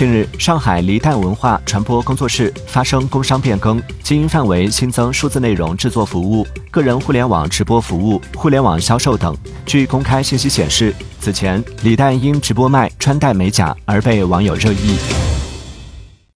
近日，上海李诞文化传播工作室发生工商变更，经营范围新增数字内容制作服务、个人互联网直播服务、互联网销售等。据公开信息显示，此前李诞因直播卖穿戴美甲而被网友热议。